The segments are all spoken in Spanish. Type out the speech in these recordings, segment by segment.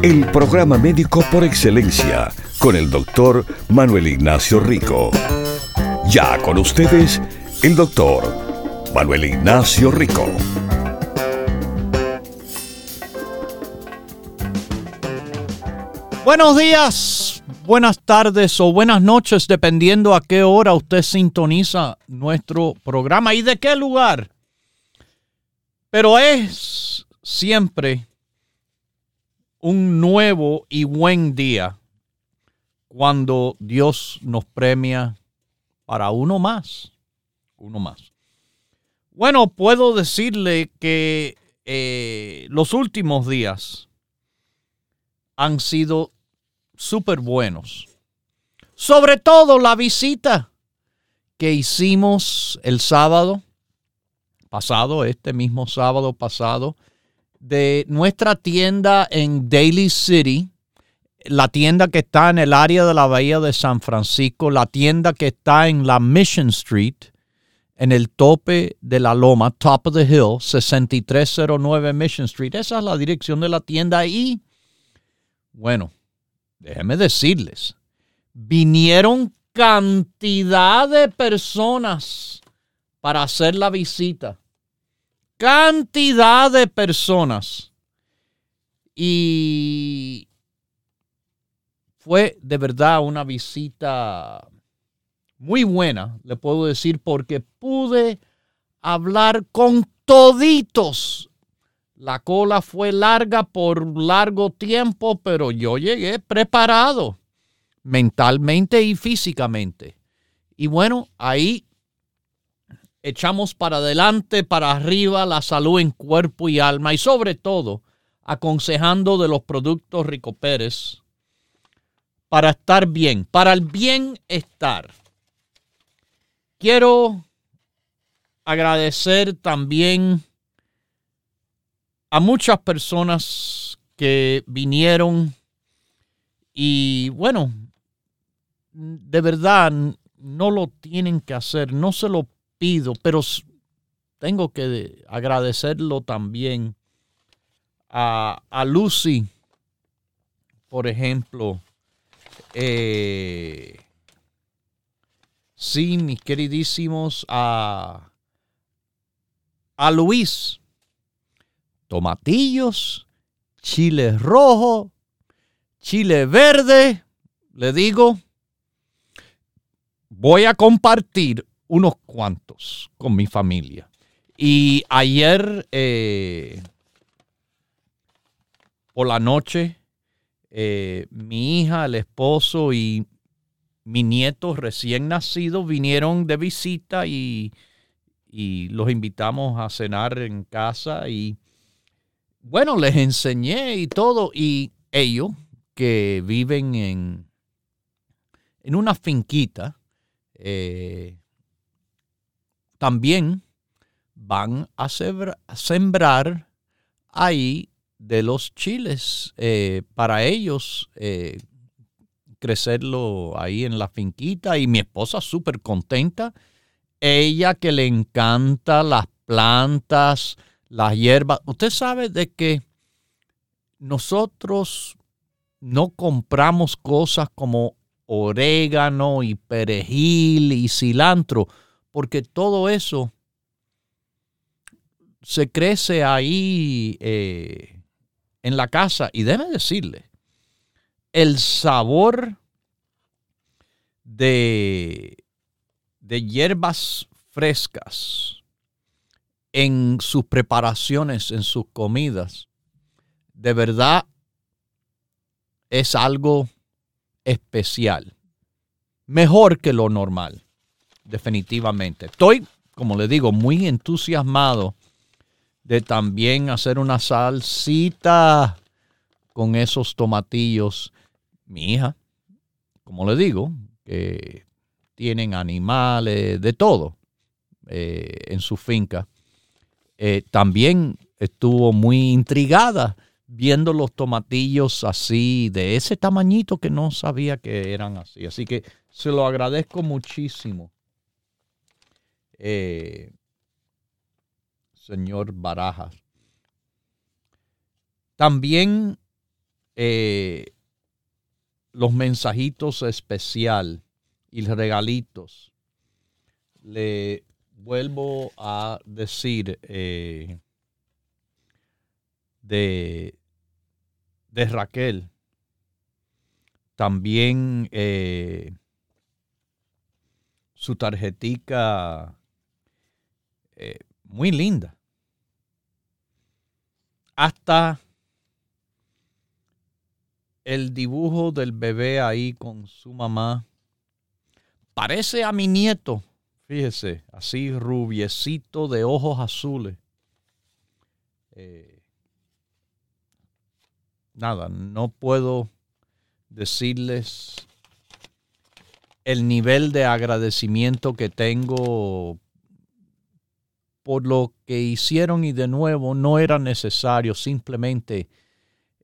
El programa médico por excelencia con el doctor Manuel Ignacio Rico. Ya con ustedes, el doctor Manuel Ignacio Rico. Buenos días, buenas tardes o buenas noches, dependiendo a qué hora usted sintoniza nuestro programa y de qué lugar. Pero es siempre un nuevo y buen día cuando Dios nos premia para uno más, uno más. Bueno, puedo decirle que eh, los últimos días han sido súper buenos. Sobre todo la visita que hicimos el sábado pasado, este mismo sábado pasado, de nuestra tienda en Daly City, la tienda que está en el área de la Bahía de San Francisco, la tienda que está en la Mission Street, en el tope de la loma, top of the hill, 6309 Mission Street. Esa es la dirección de la tienda y, bueno, déjenme decirles, vinieron cantidad de personas para hacer la visita. Cantidad de personas. Y fue de verdad una visita muy buena, le puedo decir, porque pude hablar con toditos. La cola fue larga por largo tiempo, pero yo llegué preparado mentalmente y físicamente. Y bueno, ahí echamos para adelante, para arriba la salud en cuerpo y alma y sobre todo aconsejando de los productos Rico Pérez para estar bien, para el bienestar. Quiero agradecer también a muchas personas que vinieron y bueno, de verdad no lo tienen que hacer, no se lo pido, pero tengo que agradecerlo también a, Lucy, por ejemplo, eh, sí, mis queridísimos, a, a Luis. Tomatillos, chile rojo, chile verde. Le digo, voy a compartir unos cuantos con mi familia. Y ayer eh, por la noche eh, mi hija, el esposo y mi nieto recién nacido vinieron de visita y, y los invitamos a cenar en casa y bueno, les enseñé y todo y ellos que viven en, en una finquita, eh, también van a, sembrar ahí de los chiles eh, para ellos eh, crecerlo ahí en la finquita y mi esposa súper contenta. Ella que le encanta las plantas, las hierbas. Usted sabe de que nosotros no compramos cosas como orégano y perejil y cilantro, porque todo eso se crece ahí eh, en la casa y déjeme decirle, el sabor de, de hierbas frescas en sus preparaciones, en sus comidas, de verdad es algo especial. Mejor que lo normal, definitivamente. Estoy, como le digo, muy entusiasmado de también hacer una salsita con esos tomatillos. Mi hija, como le digo, que tienen animales, de todo eh, en su finca, eh, también estuvo muy intrigada viendo los tomatillos así, de ese tamañito que no sabía que eran así. Así que se lo agradezco muchísimo, eh, señor Barajas. También los mensajitos especial y regalitos. Le vuelvo a decir eh, de, de, Raquel. También eh, su tarjetica eh, muy linda. Hasta el dibujo del bebé ahí con su mamá Parece a mi nieto, fíjese, así rubiecito de ojos azules. Eh, nada, no puedo decirles el nivel de agradecimiento que tengo por lo que hicieron y de nuevo no era necesario, simplemente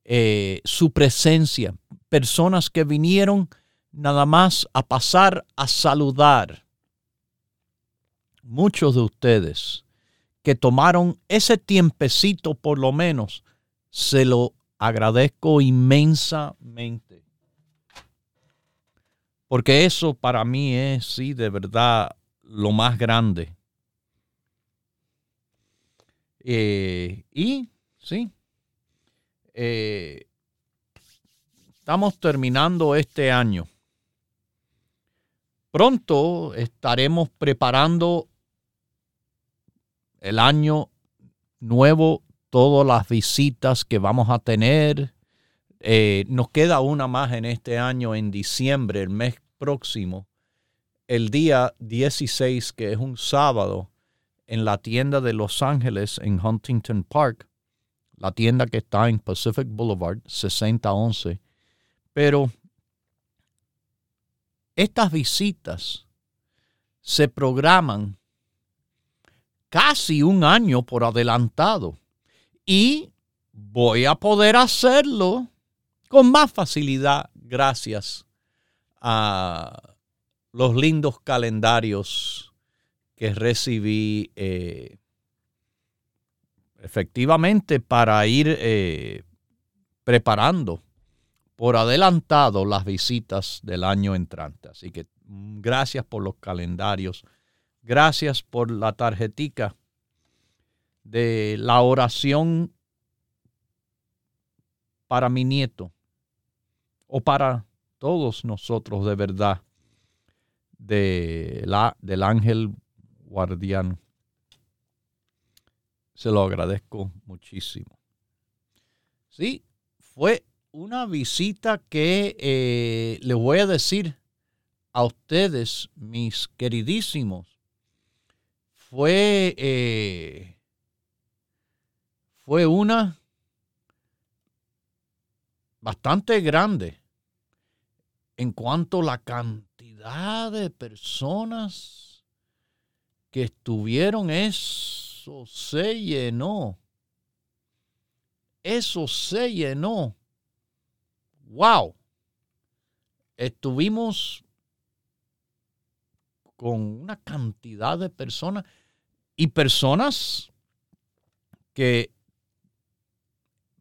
eh, su presencia, personas que vinieron nada más a pasar a saludar. Muchos de ustedes que tomaron ese tiempecito por lo menos, se lo agradezco inmensamente. Porque eso para mí es, sí, de verdad, lo más grande. Eh, y, sí, eh, estamos terminando este año. Pronto estaremos preparando el año nuevo, todas las visitas que vamos a tener. Eh, nos queda una más en este año, en diciembre, el mes próximo, el día 16, que es un sábado, en la tienda de Los Ángeles, en Huntington Park, la tienda que está en Pacific Boulevard, 6011. Pero estas visitas se programan casi un año por adelantado y voy a poder hacerlo con más facilidad gracias a los lindos calendarios que recibí eh, efectivamente para ir eh, preparando por adelantado las visitas del año entrante. Así que mm, gracias por los calendarios, gracias por la tarjetica de la oración para mi nieto o para todos nosotros de verdad de la, del ángel guardián. Se lo agradezco muchísimo. Sí, fue una visita que eh, les voy a decir a ustedes, mis queridísimos, fue, eh, fue una bastante grande en cuanto a la cantidad de personas que estuvieron, eso se llenó. Eso se llenó wow, estuvimos con una cantidad de personas y personas que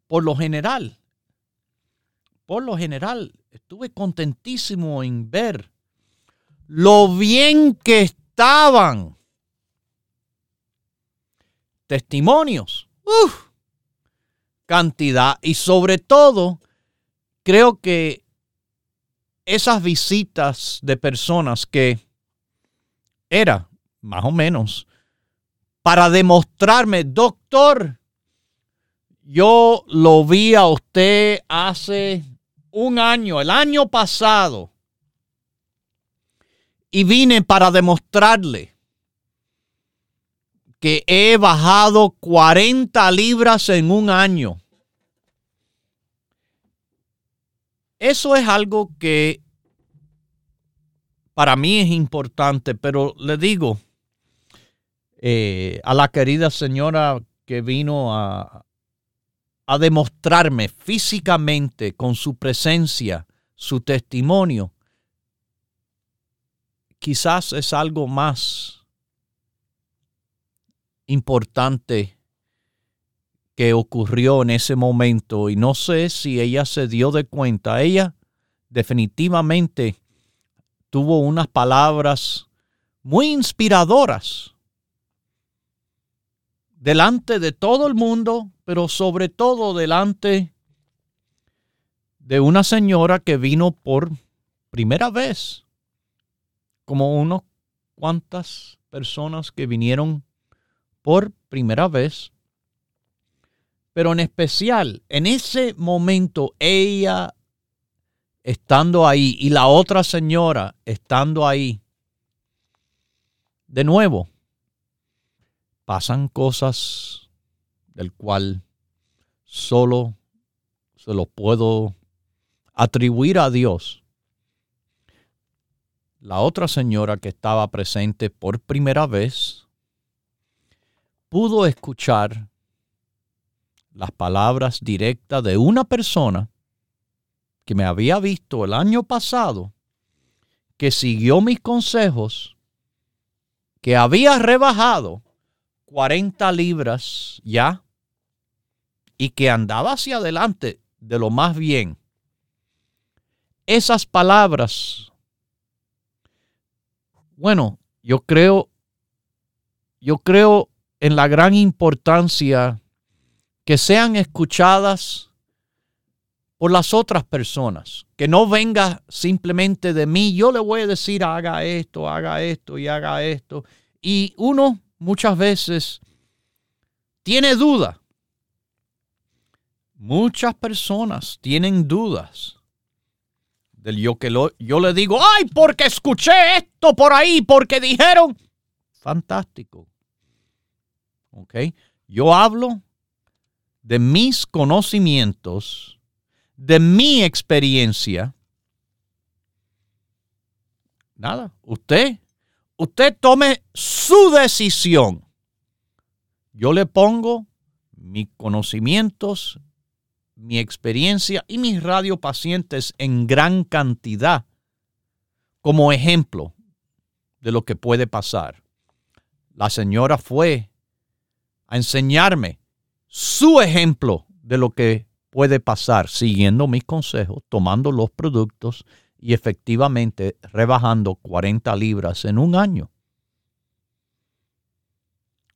por lo general, por lo general, estuve contentísimo en ver lo bien que estaban. Testimonios, cantidad. Y sobre todo creo que esas visitas de personas que era más o menos para demostrarme, doctor, yo lo vi a usted hace un año, el año pasado, y vine para demostrarle que he bajado 40 libras en un año. Eso es algo que para mí es importante, pero le digo eh, a la querida señora que vino a, a demostrarme físicamente con su presencia, su testimonio, quizás es algo más importante que ocurrió en ese momento y no sé si ella se dio de cuenta. Ella definitivamente tuvo unas palabras muy inspiradoras delante de todo el mundo, pero sobre todo delante de una señora que vino por primera vez, como unos cuantas personas que vinieron por primera vez pero en especial en ese momento ella estando ahí y la otra señora estando ahí, de nuevo, pasan cosas del cual solo se lo puedo atribuir a Dios. La otra señora que estaba presente por primera vez pudo escuchar las palabras directas de una persona que me había visto el año pasado, que siguió mis consejos, que había rebajado 40 libras ya y que andaba hacia adelante de lo más bien. Esas palabras, bueno, yo creo, yo creo en la gran importancia que sean escuchadas por las otras personas, que no venga simplemente de mí, yo le voy a decir haga esto, haga esto y haga esto. Y uno muchas veces tiene duda. Muchas personas tienen dudas del yo que lo, yo le digo, ay, porque escuché esto por ahí, porque dijeron, fantástico. Yo hablo de mis conocimientos, de mi experiencia. Nada, usted, usted tome su decisión. Yo le pongo mis conocimientos, mi experiencia y mis radiopacientes en gran cantidad como ejemplo de lo que puede pasar. La señora fue a enseñarme su ejemplo de lo que puede pasar siguiendo mis consejos, tomando los productos y efectivamente rebajando 40 libras en un año.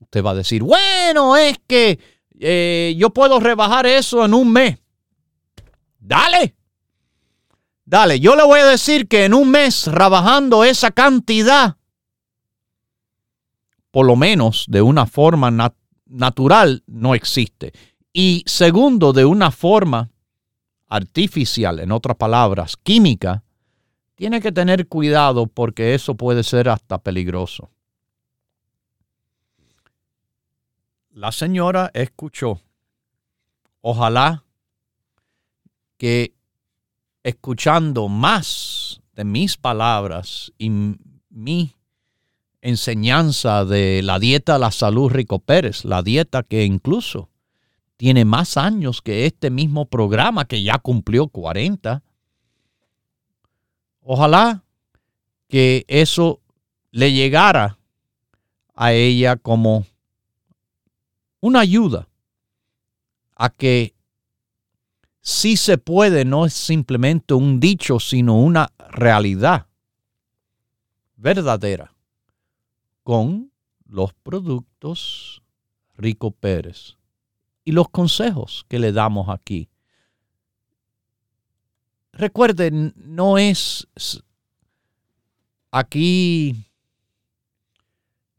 Usted va a decir, bueno, es que eh, yo puedo rebajar eso en un mes. Dale. Dale, yo le voy a decir que en un mes rebajando esa cantidad, por lo menos de una forma natural, natural no existe. Y segundo, de una forma artificial, en otras palabras, química, tiene que tener cuidado porque eso puede ser hasta peligroso. La señora escuchó. Ojalá que escuchando más de mis palabras y mi enseñanza de la dieta La Salud Rico Pérez, la dieta que incluso tiene más años que este mismo programa que ya cumplió 40. Ojalá que eso le llegara a ella como una ayuda a que si se puede no es simplemente un dicho, sino una realidad verdadera con los productos Rico Pérez y los consejos que le damos aquí. Recuerden, no es aquí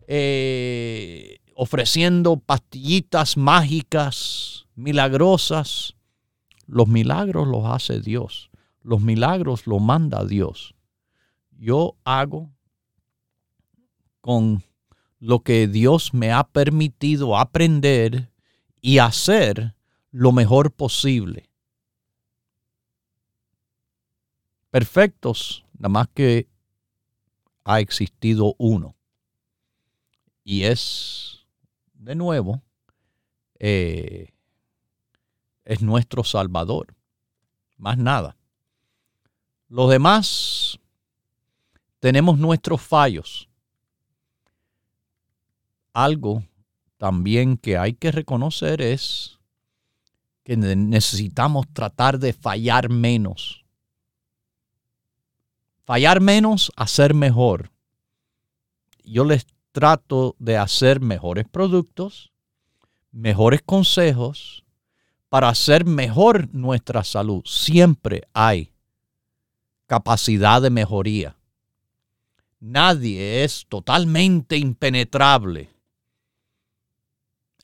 eh, ofreciendo pastillitas mágicas, milagrosas. Los milagros los hace Dios. Los milagros los manda Dios. Yo hago con lo que Dios me ha permitido aprender y hacer lo mejor posible. Perfectos, nada más que ha existido uno. Y es, de nuevo, eh, es nuestro Salvador. Más nada. Los demás tenemos nuestros fallos. Algo también que hay que reconocer es que necesitamos tratar de fallar menos. Fallar menos, hacer mejor. Yo les trato de hacer mejores productos, mejores consejos para hacer mejor nuestra salud. Siempre hay capacidad de mejoría. Nadie es totalmente impenetrable.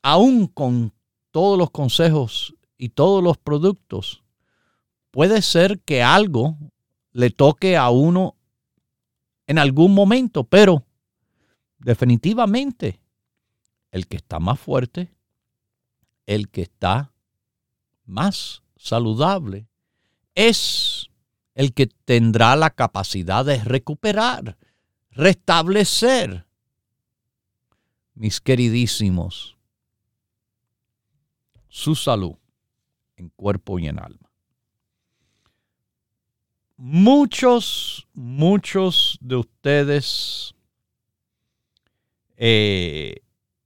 Aún con todos los consejos y todos los productos, puede ser que algo le toque a uno en algún momento, pero definitivamente el que está más fuerte, el que está más saludable, es el que tendrá la capacidad de recuperar, restablecer. Mis queridísimos, su salud en cuerpo y en alma. Muchos, muchos de ustedes eh,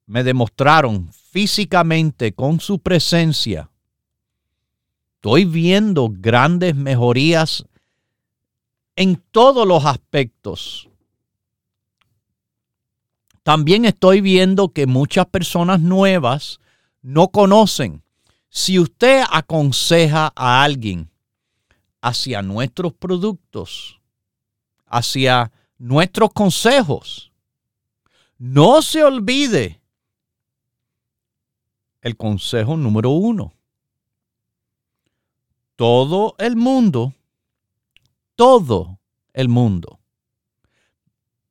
me demostraron físicamente con su presencia. Estoy viendo grandes mejorías en todos los aspectos. También estoy viendo que muchas personas nuevas no conocen. Si usted aconseja a alguien hacia nuestros productos, hacia nuestros consejos, no se olvide el consejo número uno. Todo el mundo, todo el mundo,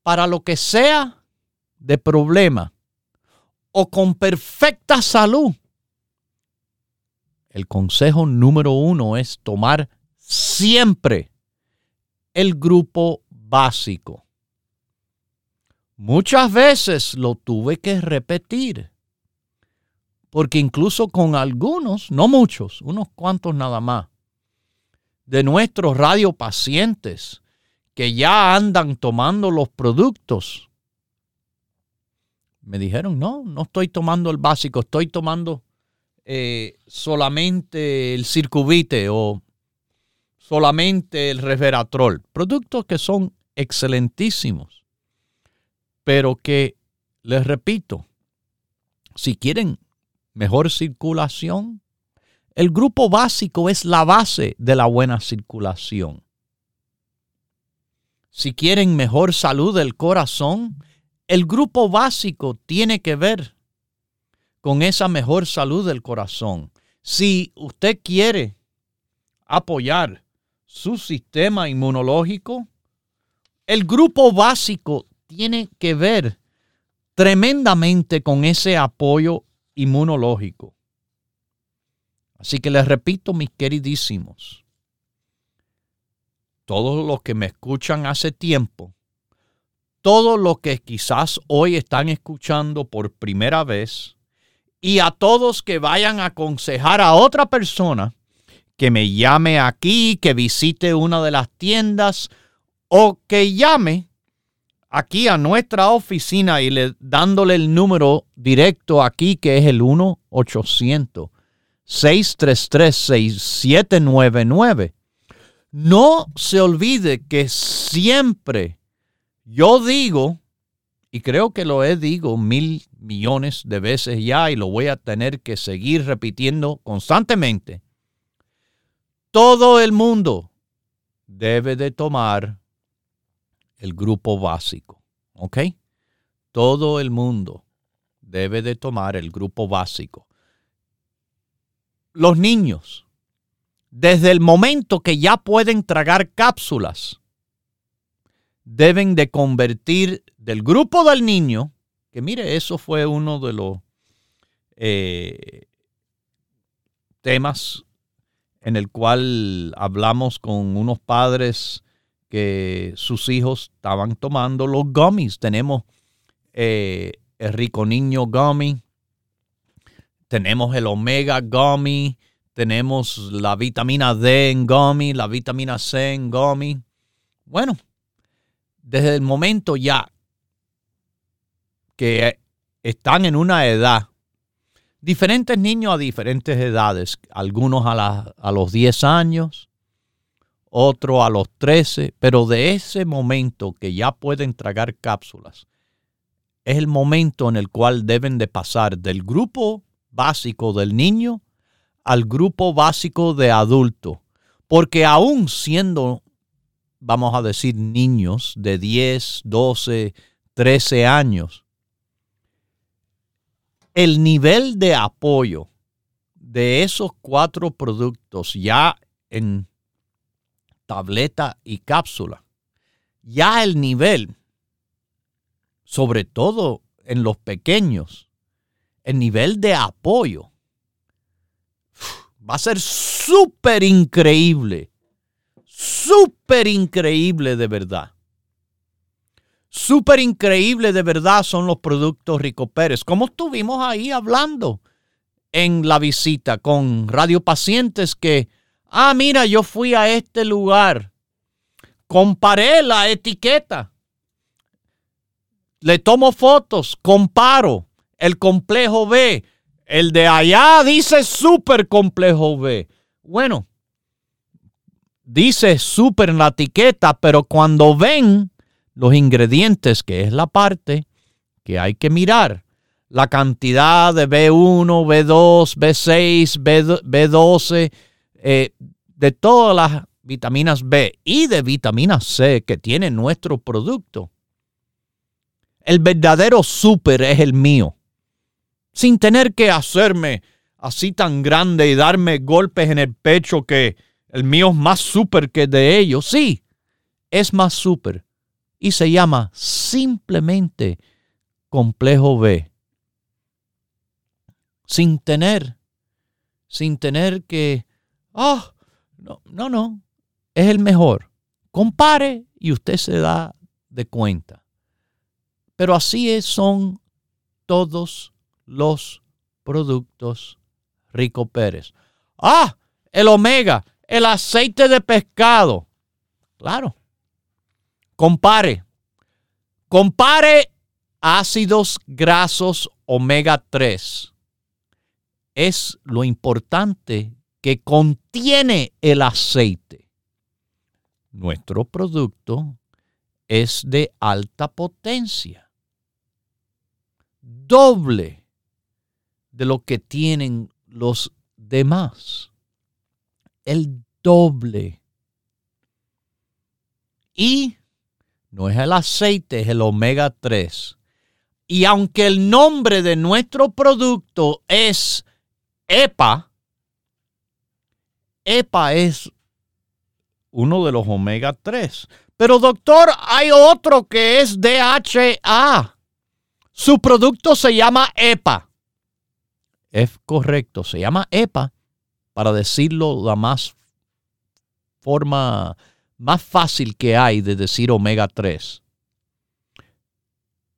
para lo que sea de problema o con perfecta salud, el consejo número uno es tomar siempre el grupo básico. Muchas veces lo tuve que repetir, porque incluso con algunos, no muchos, unos cuantos nada más, de nuestros radiopacientes que ya andan tomando los productos, me dijeron, no, no estoy tomando el básico, estoy tomando eh, solamente el circuvite o solamente el resveratrol. Productos que son excelentísimos pero que, les repito, si quieren mejor circulación, el grupo básico es la base de la buena circulación. Si quieren mejor salud del corazón, el grupo básico tiene que ver con esa mejor salud del corazón. Si usted quiere apoyar su sistema inmunológico, el grupo básico tiene que ver tremendamente con ese apoyo inmunológico. Así que les repito, mis queridísimos, todos los que me escuchan hace tiempo, todos los que quizás hoy están escuchando por primera vez, y a todos que vayan a aconsejar a otra persona que me llame aquí, que visite una de las tiendas o que llame aquí a nuestra oficina y le, dándole el número directo aquí que es el 1-800-633-6799. No se olvide que siempre yo digo, y creo que lo he dicho mil millones de veces ya y lo voy a tener que seguir repitiendo constantemente, todo el mundo debe de tomar el grupo básico. ¿Ok? Todo el mundo debe de tomar el grupo básico. Los niños, desde el momento que ya pueden tragar cápsulas, deben de convertir del grupo del niño, que mire, eso fue uno de los eh, temas en el cual hablamos con unos padres que sus hijos estaban tomando los gummies. Tenemos eh, el Rico Niño Gummy, tenemos el Omega Gummy, tenemos la vitamina D en Gummy, la vitamina C en Gummy. Bueno, desde el momento ya que están en una edad, diferentes niños a diferentes edades, algunos a, los 10 años, otros a los 13, pero de ese momento que ya pueden tragar cápsulas, es el momento en el cual deben de pasar del grupo básico del niño al grupo básico de adulto, porque aún siendo, vamos a decir, niños de 10, 12, 13 años, el nivel de apoyo de esos cuatro productos ya en tableta y cápsula, ya el nivel, sobre todo en los pequeños, el nivel de apoyo va a ser súper increíble, súper increíble de verdad. Súper increíble de verdad son los productos Rico Pérez. Como estuvimos ahí hablando en la visita con radiopacientes que, ah, mira, yo fui a este lugar, comparé la etiqueta, le tomo fotos, comparo el complejo B, el de allá dice super complejo B. Bueno, dice super en la etiqueta, pero cuando ven los ingredientes, que es la parte que hay que mirar. La cantidad de B1, B2, B6, B, 12 de todas las vitaminas B y de vitamina C que tiene nuestro producto. El verdadero súper es el mío. Sin tener que hacerme así tan grande y darme golpes en el pecho que el mío es más súper que de ellos. Sí, es más súper y se llama simplemente complejo B. Sin tener, sin tener que, oh, no, no, no, es el mejor. Compare y usted se da de cuenta. Pero así son todos los productos Rico Pérez. Ah, el omega, el aceite de pescado. Claro, Compare. Compare ácidos grasos omega 3. Es lo importante que contiene el aceite. Nuestro producto es de alta potencia. Doble de lo que tienen los demás. El doble. Y no es el aceite, es el omega 3. Y aunque el nombre de nuestro producto es EPA, EPA es uno de los omega 3. Pero doctor, hay otro que es DHA. Su producto se llama EPA. Es correcto, se llama EPA para decirlo la más forma más fácil que hay de decir omega 3.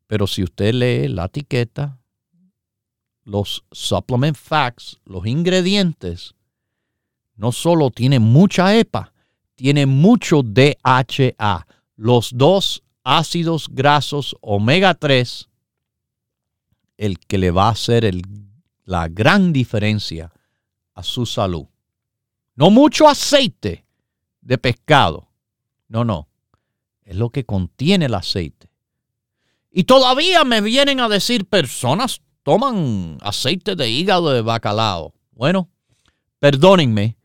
Pero si usted lee la etiqueta, los supplement facts, los ingredientes, no solo tiene mucha EPA, tiene mucho DHA, los dos ácidos grasos omega 3, el que le va a hacer la gran diferencia a su salud. No mucho aceite de pescado, no, no. Es lo que contiene el aceite. Y todavía me vienen a decir personas toman aceite de hígado de bacalao. Bueno, perdónenme,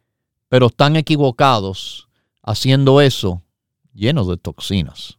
pero están equivocados haciendo eso lleno de toxinas.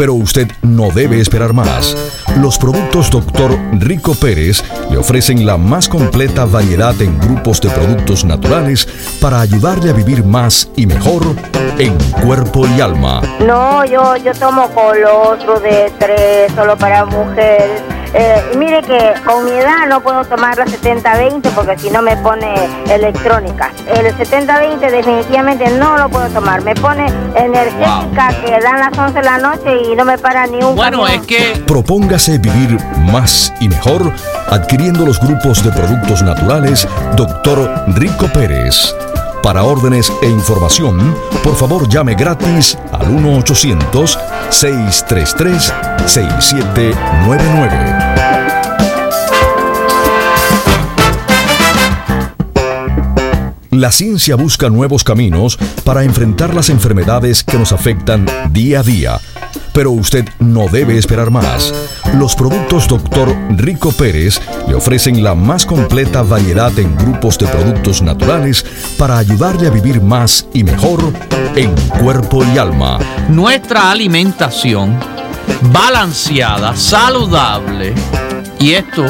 Pero usted no debe esperar más. Los productos Dr. Rico Pérez le ofrecen la más completa variedad en grupos de productos naturales para ayudarle a vivir más y mejor en cuerpo y alma. No, yo, yo tomo colostro de tres solo para mujeres eh, mire que con mi edad no puedo tomar la 70-20 porque si no me pone electrónica. El 70-20 definitivamente no lo puedo tomar. Me pone energética que dan las 11 de la noche y no me para ni un Bueno, es que... Propóngase vivir más y mejor adquiriendo los grupos de productos naturales Dr. Rico Pérez. Para órdenes e información, por favor llame gratis al 1-800-633-6799. La ciencia busca nuevos caminos para enfrentar las enfermedades que nos afectan día a día. Pero usted no debe esperar más. Los productos Dr. Rico Pérez le ofrecen la más completa variedad en grupos de productos naturales para ayudarle a vivir más y mejor en cuerpo y alma. Nuestra alimentación balanceada, saludable. Y esto,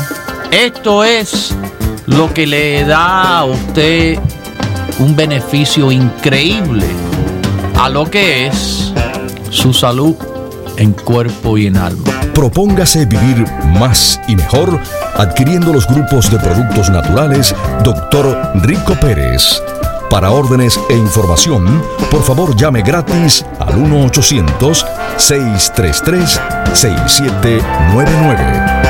esto es lo que le da a usted un beneficio increíble a lo que es su salud en cuerpo y en alma. Propóngase vivir más y mejor adquiriendo los grupos de productos naturales Dr. Rico Pérez. Para órdenes e información, por favor llame gratis al 1-800-633-6799.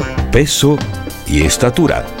peso y estatura.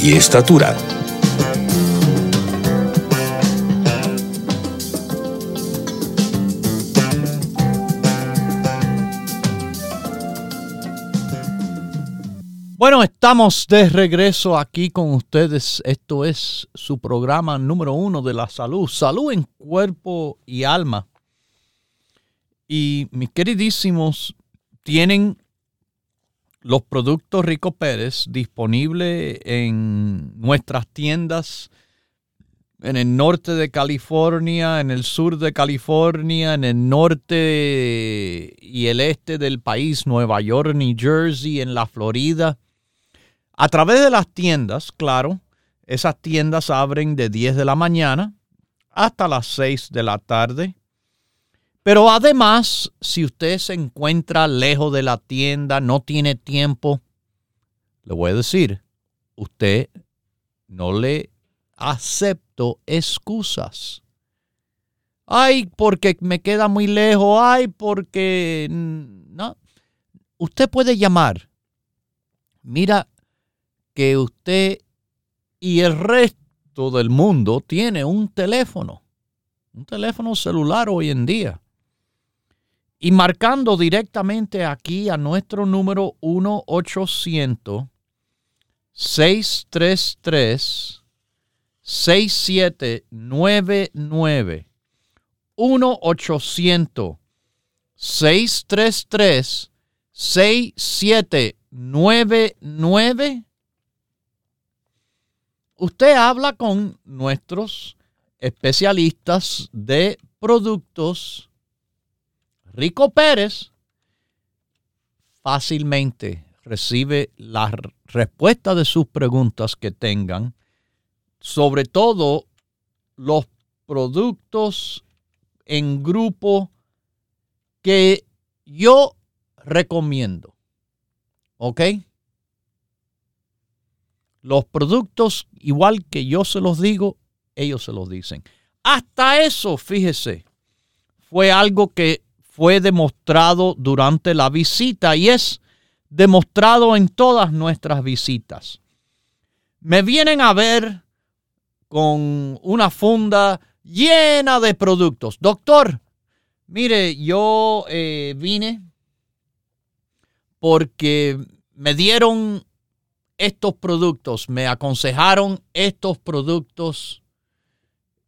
y estatura. Bueno, estamos de regreso aquí con ustedes. Esto es su programa número uno de la salud, salud en cuerpo y alma. Y mis queridísimos, tienen los productos Rico Pérez disponibles en nuestras tiendas en el norte de California, en el sur de California, en el norte y el este del país, Nueva York, New Jersey, en la Florida a través de las tiendas, claro, esas tiendas abren de 10 de la mañana hasta las 6 de la tarde. Pero además, si usted se encuentra lejos de la tienda, no tiene tiempo, le voy a decir, usted no le acepto excusas. Ay, porque me queda muy lejos. Ay, porque no. Usted puede llamar. Mira, que usted y el resto del mundo tiene un teléfono, un teléfono celular hoy en día. Y marcando directamente aquí a nuestro número 1-800-633 6799 1-800-633 6799 usted habla con nuestros especialistas de productos Rico Pérez, fácilmente recibe la respuesta de sus preguntas que tengan, sobre todo los productos en grupo que yo recomiendo. ¿Ok? Los productos, igual que yo se los digo, ellos se los dicen. Hasta eso, fíjese, fue algo que fue demostrado durante la visita y es demostrado en todas nuestras visitas. Me vienen a ver con una funda llena de productos. Doctor, mire, yo eh, vine porque me dieron estos productos, me aconsejaron estos productos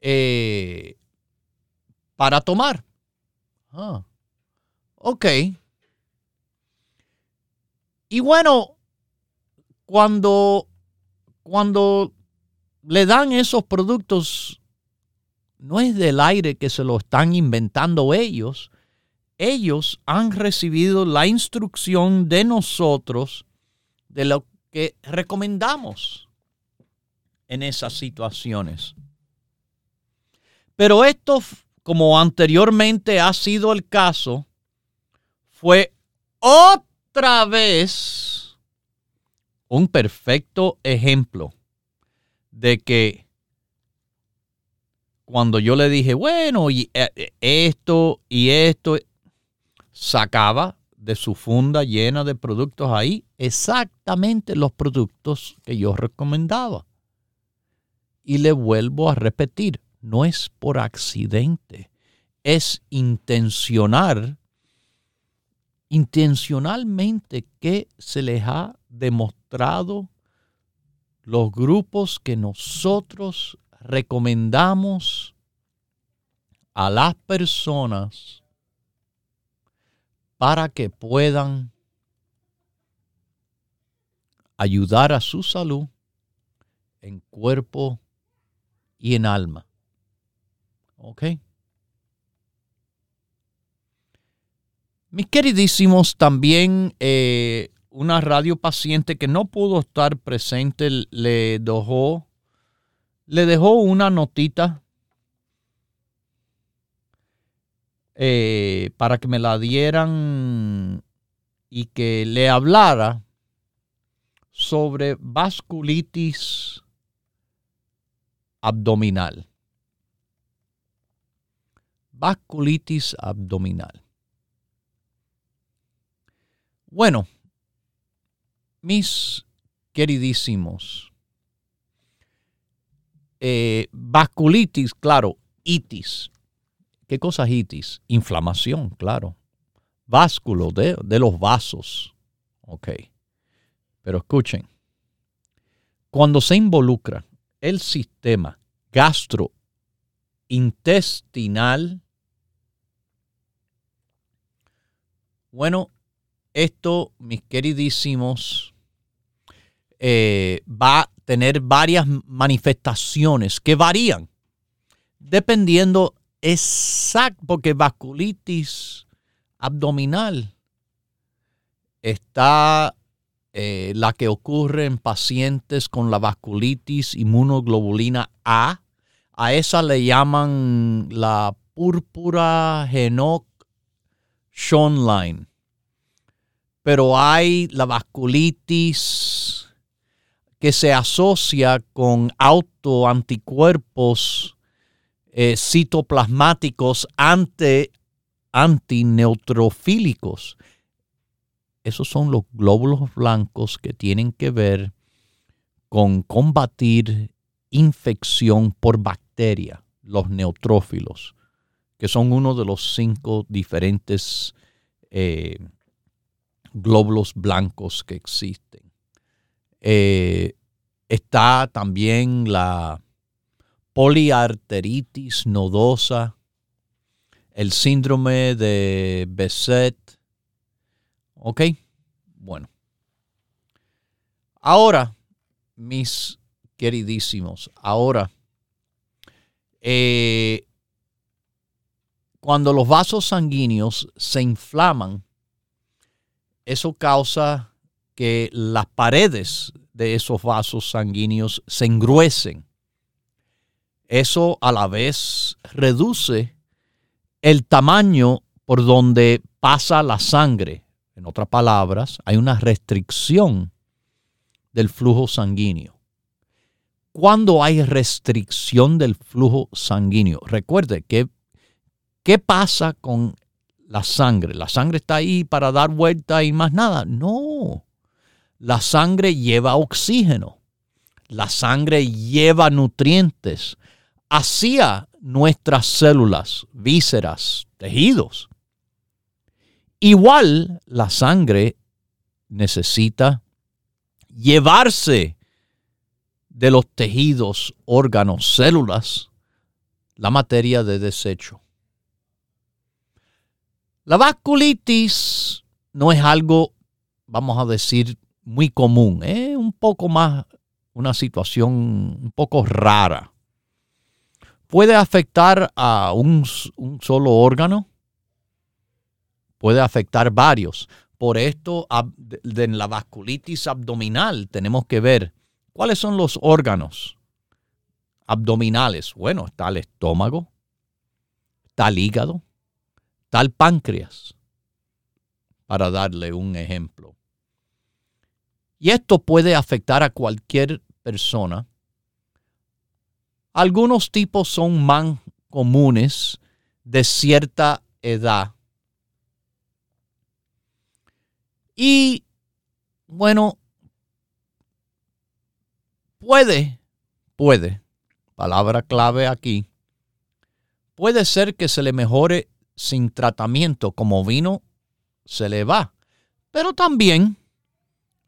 eh, para tomar. Ah, ok. Y bueno, cuando, cuando le dan esos productos, no es del aire que se lo están inventando ellos. Ellos han recibido la instrucción de nosotros de lo que recomendamos en esas situaciones. Pero esto, como anteriormente ha sido el caso, fue otra vez un perfecto ejemplo de que cuando yo le dije, bueno, y eh, esto y esto, sacaba de su funda llena de productos ahí exactamente los productos que yo recomendaba. Y le vuelvo a repetir, no es por accidente, es intencional, intencionalmente que se les ha demostrado los grupos que nosotros recomendamos a las personas para que puedan ayudar a su salud en cuerpo y en alma. ¿Ok? Mis queridísimos, también eh, una radio paciente que no pudo estar presente le dejó, le dejó una notita Eh, para que me la dieran y que le hablara sobre vasculitis abdominal. Vasculitis abdominal. Bueno, mis queridísimos, eh, vasculitis, claro, itis. ¿Qué cosa es itis? Inflamación, claro. Vásculo de, de los vasos. Ok. Pero escuchen, cuando se involucra el sistema gastrointestinal, bueno, esto, mis queridísimos, eh, va a tener varias manifestaciones que varían dependiendo exacto, porque vasculitis abdominal está eh, la que ocurre en pacientes con la vasculitis inmunoglobulina A. A esa le llaman la púrpura genoc Schonlein. Pero hay la vasculitis que se asocia con autoanticuerpos eh, citoplasmáticos ante, antineutrofílicos. Esos son los glóbulos blancos que tienen que ver con combatir infección por bacteria, los neutrófilos, que son uno de los cinco diferentes eh, glóbulos blancos que existen. Eh, está también la poliarteritis nodosa, el síndrome de Besset, ¿Ok? Bueno. Ahora, mis queridísimos, ahora, eh, cuando los vasos sanguíneos se inflaman, eso causa que las paredes de esos vasos sanguíneos se engruesen. Eso a la vez reduce el tamaño por donde pasa la sangre en otras palabras, hay una restricción del flujo sanguíneo. Cuando hay restricción del flujo sanguíneo, recuerde que ¿qué pasa con la sangre? ¿La sangre está ahí para dar vuelta y más nada? No. La sangre lleva oxígeno. La sangre lleva nutrientes hacia nuestras células, vísceras, tejidos. Igual la sangre necesita llevarse de los tejidos, órganos, células, la materia de desecho. La vasculitis no es algo, vamos a decir, muy común, es un poco más una situación un poco rara. Puede afectar a un, un solo órgano, puede afectar varios. Por esto, en la vasculitis abdominal tenemos que ver cuáles son los órganos abdominales. Bueno, está el estómago, está el hígado, el páncreas, para darle un ejemplo. Y esto puede afectar a cualquier persona. Algunos tipos son más comunes de cierta edad Y bueno, puede, puede, palabra clave aquí, puede ser que se le mejore sin tratamiento, como vino, se le va. Pero también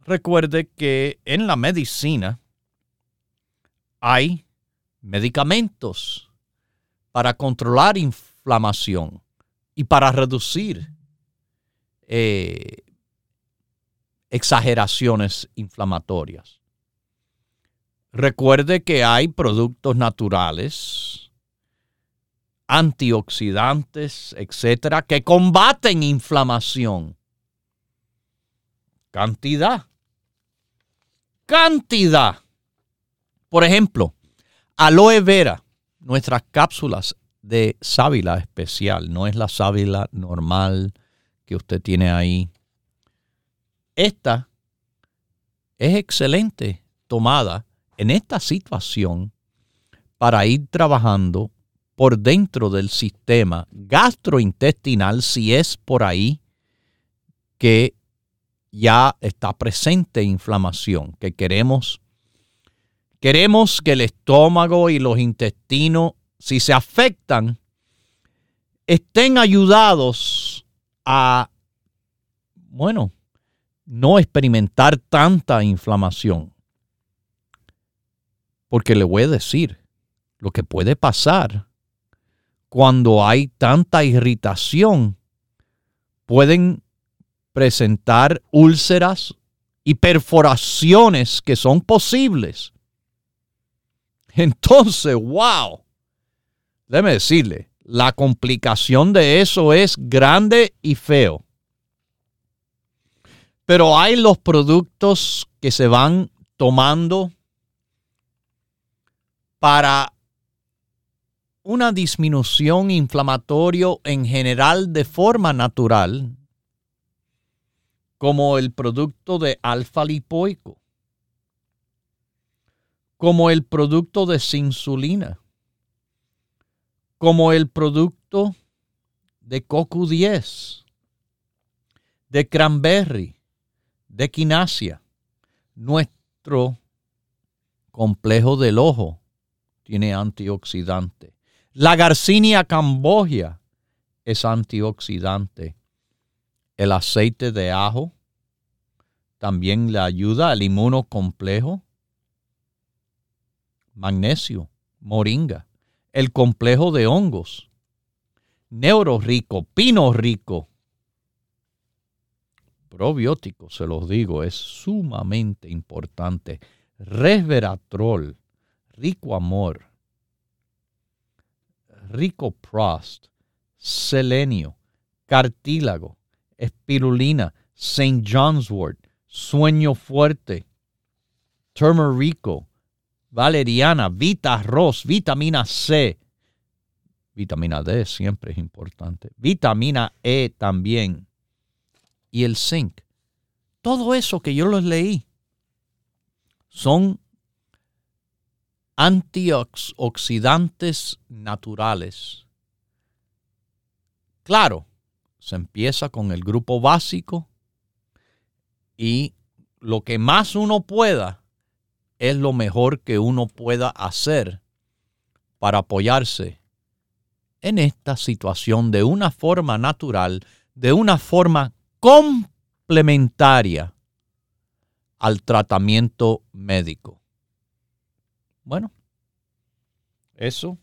recuerde que en la medicina hay medicamentos para controlar inflamación y para reducir eh, exageraciones inflamatorias. Recuerde que hay productos naturales, antioxidantes, etcétera, que combaten inflamación. Cantidad. Cantidad. Por ejemplo, aloe vera, nuestras cápsulas de sábila especial, no es la sábila normal que usted tiene ahí esta es excelente tomada en esta situación para ir trabajando por dentro del sistema gastrointestinal si es por ahí que ya está presente inflamación, que queremos queremos que el estómago y los intestinos si se afectan estén ayudados a bueno, no experimentar tanta inflamación. Porque le voy a decir, lo que puede pasar cuando hay tanta irritación, pueden presentar úlceras y perforaciones que son posibles. Entonces, wow, déjeme decirle, la complicación de eso es grande y feo. Pero hay los productos que se van tomando para una disminución inflamatoria en general de forma natural, como el producto de alfa lipoico, como el producto de insulina, como el producto de CoQ10, de cranberry, de quinasia. Nuestro complejo del ojo tiene antioxidante. La Garcinia cambogia es antioxidante. El aceite de ajo también le ayuda al inmunocomplejo. Magnesio, moringa, el complejo de hongos, neuro rico, pino rico, probiótico, se los digo, es sumamente importante. Resveratrol, rico amor, rico prost, selenio, cartílago, espirulina, St. John's wort, sueño fuerte, turmerico, valeriana, vita arroz, vitamina C, vitamina D siempre es importante, vitamina E también y el zinc. Todo eso que yo los leí son antioxidantes naturales. Claro, se empieza con el grupo básico y lo que más uno pueda es lo mejor que uno pueda hacer para apoyarse en esta situación de una forma natural, de una forma complementaria al tratamiento médico. Bueno, eso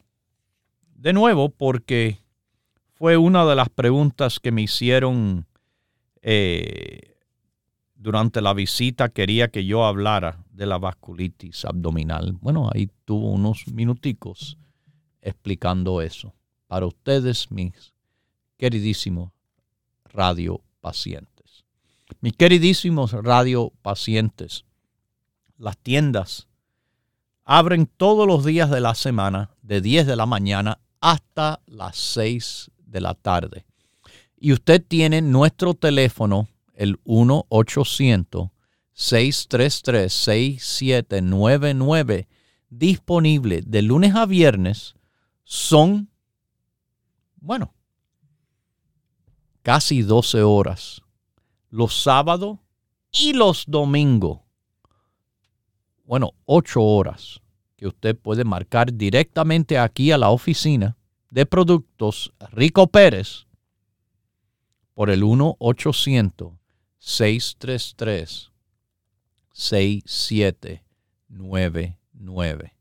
de nuevo porque fue una de las preguntas que me hicieron eh, durante la visita. Quería que yo hablara de la vasculitis abdominal. Bueno, ahí tuvo unos minuticos explicando eso. Para ustedes, mis queridísimos radio pacientes. Mis queridísimos radio pacientes, las tiendas abren todos los días de la semana de 10 de la mañana hasta las 6 de la tarde. Y usted tiene nuestro teléfono, el 1-800-633-6799, disponible de lunes a viernes. Son, bueno, casi 12 horas, los sábados y los domingos. Bueno, 8 horas que usted puede marcar directamente aquí a la oficina de productos Rico Pérez por el 1-800-633-6799.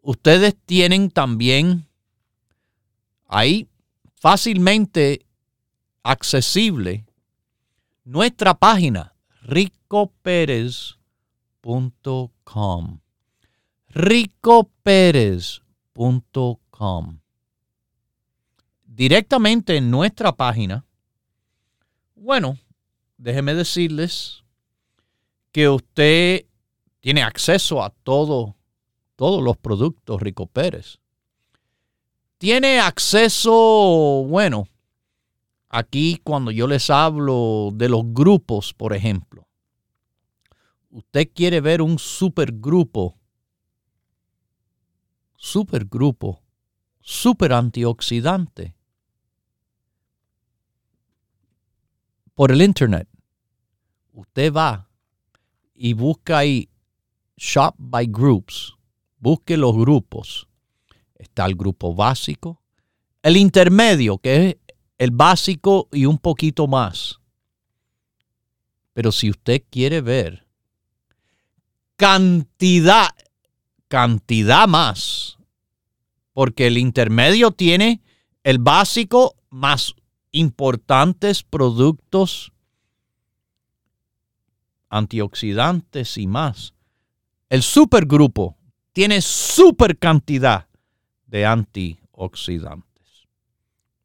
Ustedes tienen también ahí fácilmente accesible nuestra página ricoperez.com. ricoperez.com. Directamente en nuestra página, bueno, déjeme decirles que usted tiene acceso a todo, todos los productos Rico Pérez. Tiene acceso, bueno, aquí cuando yo les hablo de los grupos, por ejemplo, usted quiere ver un supergrupo, supergrupo, super antioxidante por el internet. Usted va y busca ahí shop by groups, busque los grupos. Está el grupo básico, el intermedio, que es el básico y un poquito más. Pero si usted quiere ver cantidad, cantidad más, porque el intermedio tiene el básico más importantes productos antioxidantes y más. El supergrupo tiene super cantidad de antioxidantes.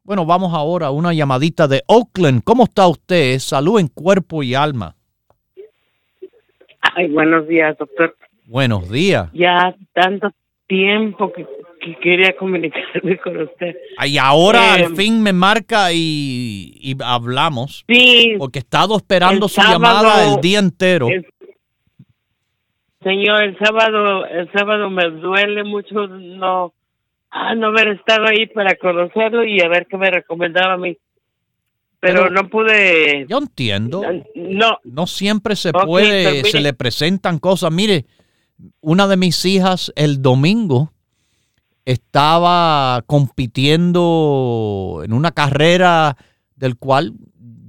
Bueno, vamos ahora a una llamadita de Oakland. ¿Cómo está usted? Salud en cuerpo y alma. Ay, buenos días, doctor. Buenos días. Ya tanto tiempo que, quería comunicarme con usted. Y ahora al em, fin me marca y, hablamos. Sí. Porque he estado esperando su llamada el día entero. señor, el sábado, el sábado me duele mucho no ah, no haber estado ahí para conocerlo y a ver qué me recomendaba a mí. Pero, no pude. Yo entiendo. No. No siempre se puede, se le presentan cosas. Mire, una de mis hijas el domingo estaba compitiendo en una carrera del cual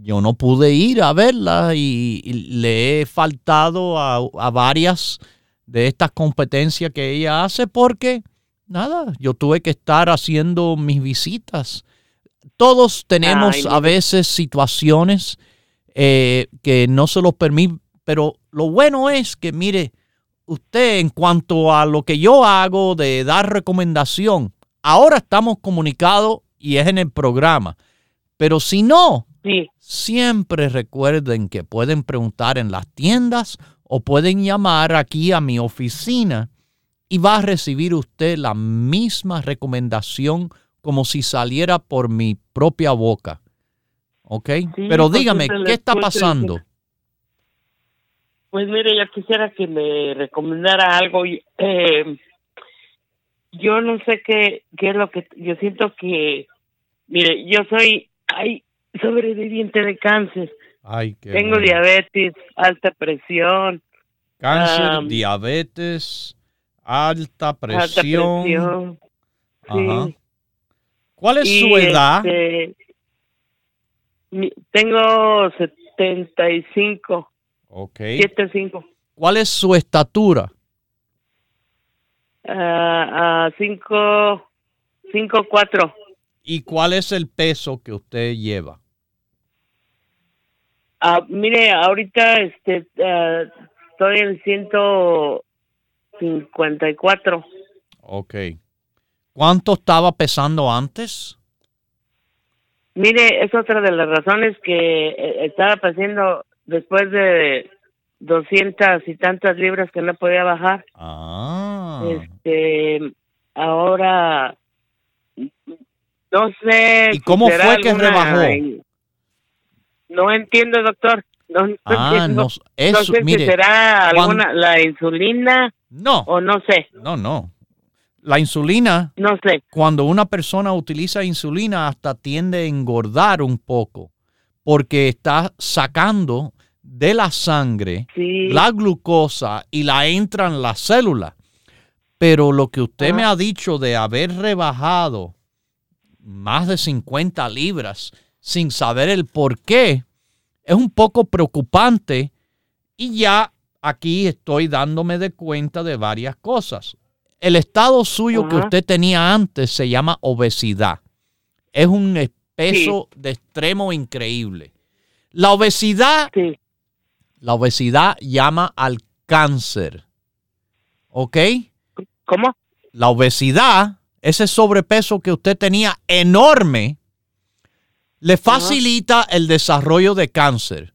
yo no pude ir a verla y, le he faltado a, a varias de estas competencias que ella hace porque nada, yo tuve que estar haciendo mis visitas. Todos tenemos a veces situaciones eh, que no se los permiten, pero lo bueno es que, mire, usted en cuanto a lo que yo hago de dar recomendación, ahora estamos comunicados y es en el programa, pero si no, siempre recuerden que pueden preguntar en las tiendas o pueden llamar aquí a mi oficina y va a recibir usted la misma recomendación como si saliera por mi propia boca. ¿Ok? Pero dígame, ¿qué está pasando? Pues mire, yo quisiera que me recomendara algo. Eh, yo no sé qué, qué es lo que yo siento que, mire, yo soy ay, sobreviviente de cáncer. Ay, qué Tengo diabetes, alta presión. Cáncer, diabetes, alta presión. ¿Cuál es su edad? Este, tengo 75. Ok. 75. ¿Cuál es su estatura? Uh, cinco, cinco, cuatro. ¿Y cuál es el peso que usted lleva? Uh, mire, ahorita este, uh, estoy en ciento 54. Ok. ¿Cuánto estaba pesando antes? Mire, es otra de las razones que eh, estaba pesando después de 200 y tantas libras que no podía bajar. Ah. Este, ahora no sé. ¿Y cómo fue que rebajó? No entiendo, doctor. No, ah, no, eso, sé si será alguna, la insulina no. O no sé. No, no. La insulina. No sé. Cuando una persona utiliza insulina hasta tiende a engordar un poco porque está sacando de la sangre la glucosa y la entra en la célula. Pero lo que usted me ha dicho de haber rebajado más de 50 libras sin saber el por qué es un poco preocupante y ya aquí estoy dándome de cuenta de varias cosas. El estado suyo que usted tenía antes se llama obesidad. Es un peso de extremo increíble. La obesidad, la obesidad llama al cáncer. ¿Ok? ¿Cómo? La obesidad, ese sobrepeso que usted tenía enorme, le facilita el desarrollo de cáncer.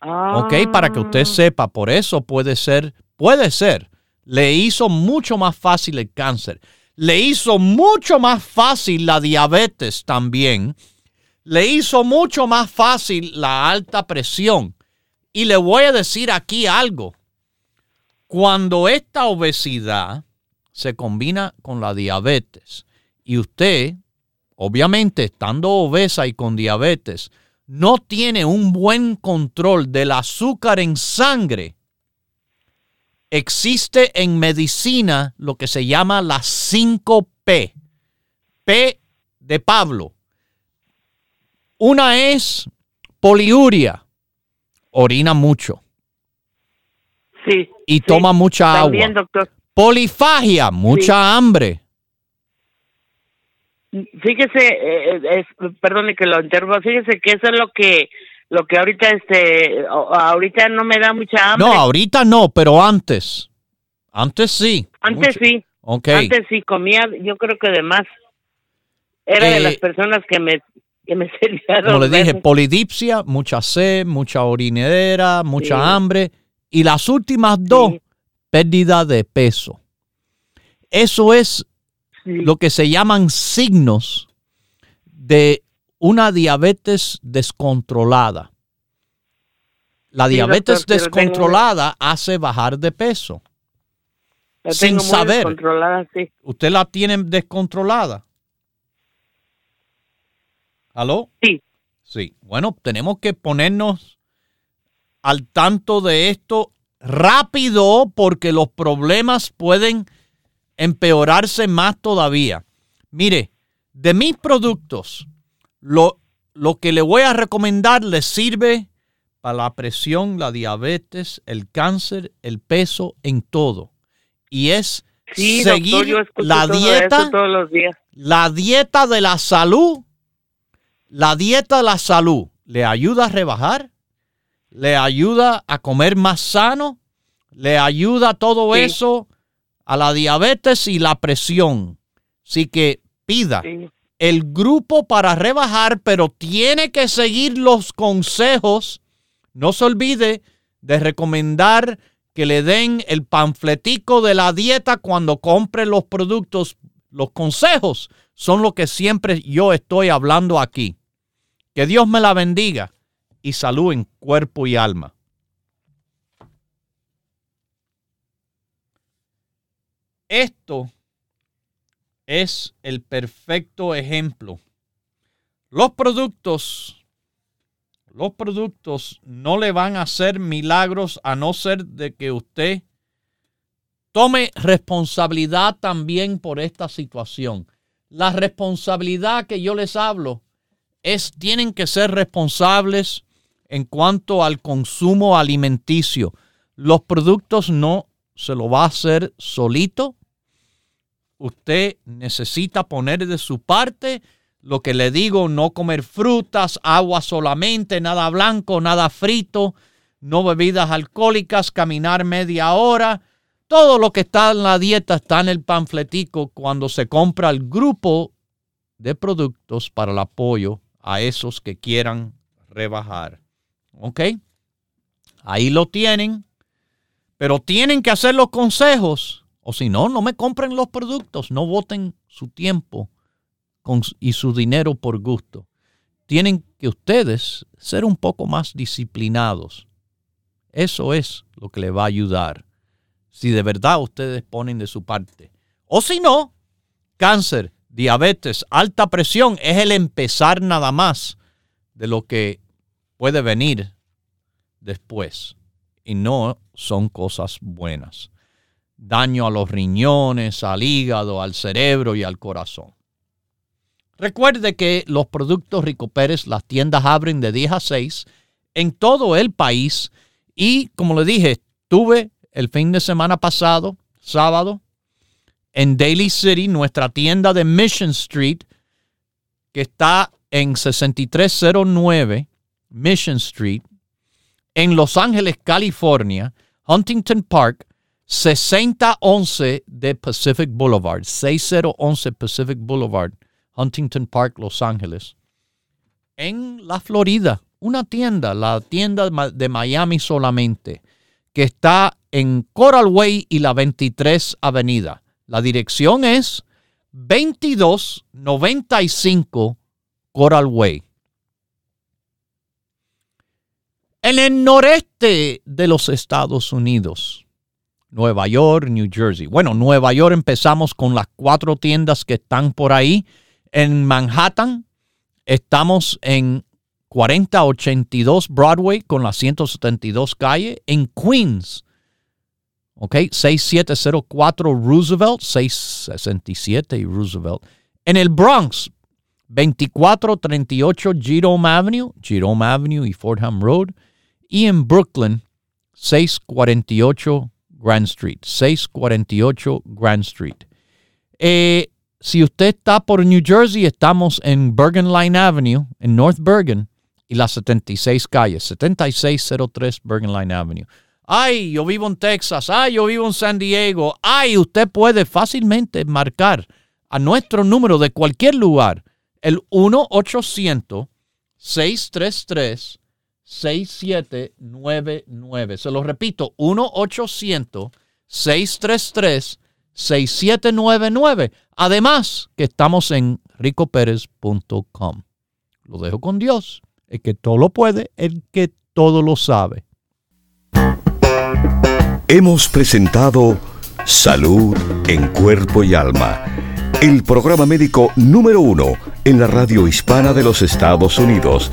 Ok, para que usted ah. sepa, por eso puede ser, puede ser, le hizo mucho más fácil el cáncer, le hizo mucho más fácil la diabetes también, le hizo mucho más fácil la alta presión. Y le voy a decir aquí algo. Cuando esta obesidad se combina con la diabetes y usted, obviamente estando obesa y con diabetes, no tiene un buen control del azúcar en sangre, existe en medicina lo que se llama las 5P. P de Pablo. Una es poliuria, orina mucho. Sí. Y toma mucha También, agua. doctor. Polifagia, mucha hambre. Fíjese, eh, eh, es- perdone que lo interrumpa, fíjese que eso es lo que lo que ahorita este ahorita no me da mucha hambre. No, ahorita no, pero antes. Antes sí. Antes Mucho. sí. Ok. Antes sí comía, yo creo que de más. Era Eh, de las personas que me que me Como le dije, polidipsia, mucha sed, mucha orinedera, mucha Sí. hambre. Y las últimas dos, Sí. pérdida de peso. Eso es Sí. lo que se llaman signos de una diabetes descontrolada. La Sí, diabetes doctor, pero tengo- descontrolada hace bajar de peso. La sin tengo muy saber. descontrolada, sí. ¿Usted la tiene descontrolada? ¿Aló? Sí. Sí. Bueno, tenemos que ponernos al tanto de esto rápido porque los problemas pueden empeorarse más todavía. Mire, de mis productos, lo, lo que le voy a recomendar le sirve para la presión, la diabetes, el cáncer, el peso, en todo. Y es Sí, seguir doctor, la dieta todos los días. la dieta de la salud, la dieta de la salud le ayuda a rebajar, le ayuda a comer más sano, le ayuda todo Sí. eso a la diabetes y la presión. Así que pida Sí. El grupo para rebajar, pero tiene que seguir los consejos. No se olvide de recomendar que le den el panfletico de la dieta cuando compre los productos. Los consejos son lo que siempre yo estoy hablando aquí. Que Dios me la bendiga y salud en cuerpo y alma. Esto es el perfecto ejemplo. Los productos, los productos no le van a hacer milagros a no ser de que usted tome responsabilidad también por esta situación. La responsabilidad que yo les hablo es, tienen que ser responsables en cuanto al consumo alimenticio. Los productos no se lo va a hacer solito. Usted necesita poner de su parte lo que le digo, no comer frutas, agua solamente, nada blanco, nada frito, no bebidas alcohólicas, caminar media hora. Todo lo que está en la dieta está en el panfletico cuando se compra el grupo de productos para el apoyo a esos que quieran rebajar. ¿Ok? Ahí lo tienen. Pero tienen que hacer los consejos. O si no, no me compren los productos. No voten su tiempo y su dinero por gusto. Tienen que ustedes ser un poco más disciplinados. Eso es lo que le va a ayudar. Si de verdad ustedes ponen de su parte. O si no, cáncer, diabetes, alta presión es el empezar nada más de lo que puede venir después. Y no son cosas buenas. Daño a los riñones, al hígado, al cerebro y al corazón. Recuerde que los productos Rico Pérez, las tiendas abren de 10 a 6 en todo el país. Y como le dije, tuve el fin de semana pasado, sábado, en Daly City, nuestra tienda de Mission Street, que está en 6309 Mission Street, en Los Ángeles, California, Huntington Park, 6011 de Pacific Boulevard, 6011 Pacific Boulevard, Huntington Park, Los Ángeles. En la Florida, una tienda, la tienda de Miami solamente, que está en Coral Way y la 23 Avenida. La dirección es 2295 Coral Way. En el noreste de los Estados Unidos, Nueva York, New Jersey. Bueno, Nueva York empezamos con las cuatro tiendas que están por ahí. En Manhattan estamos en 4082 Broadway con la 172 calle. En Queens, ok, 6704 Roosevelt, 667 y Roosevelt. En el Bronx, 2438 Jerome Avenue, Jerome Avenue y Fordham Road. Y en Brooklyn, 648 Grand Street. 648 Grand Street. Eh, si usted está por New Jersey, estamos en Bergen Line Avenue, en North Bergen, y las 76 calles, 7603 Bergen Line Avenue. Ay, yo vivo en Texas. Ay, yo vivo en San Diego. Ay, usted puede fácilmente marcar a nuestro número de cualquier lugar, el 1-800-633. 6799. Se lo repito, 1-800-633-6799. Además, que estamos en ricoperez.com. Lo dejo con Dios, el que todo lo puede, el que todo lo sabe. Hemos presentado Salud en Cuerpo y Alma, el programa médico número uno en la radio hispana de los Estados Unidos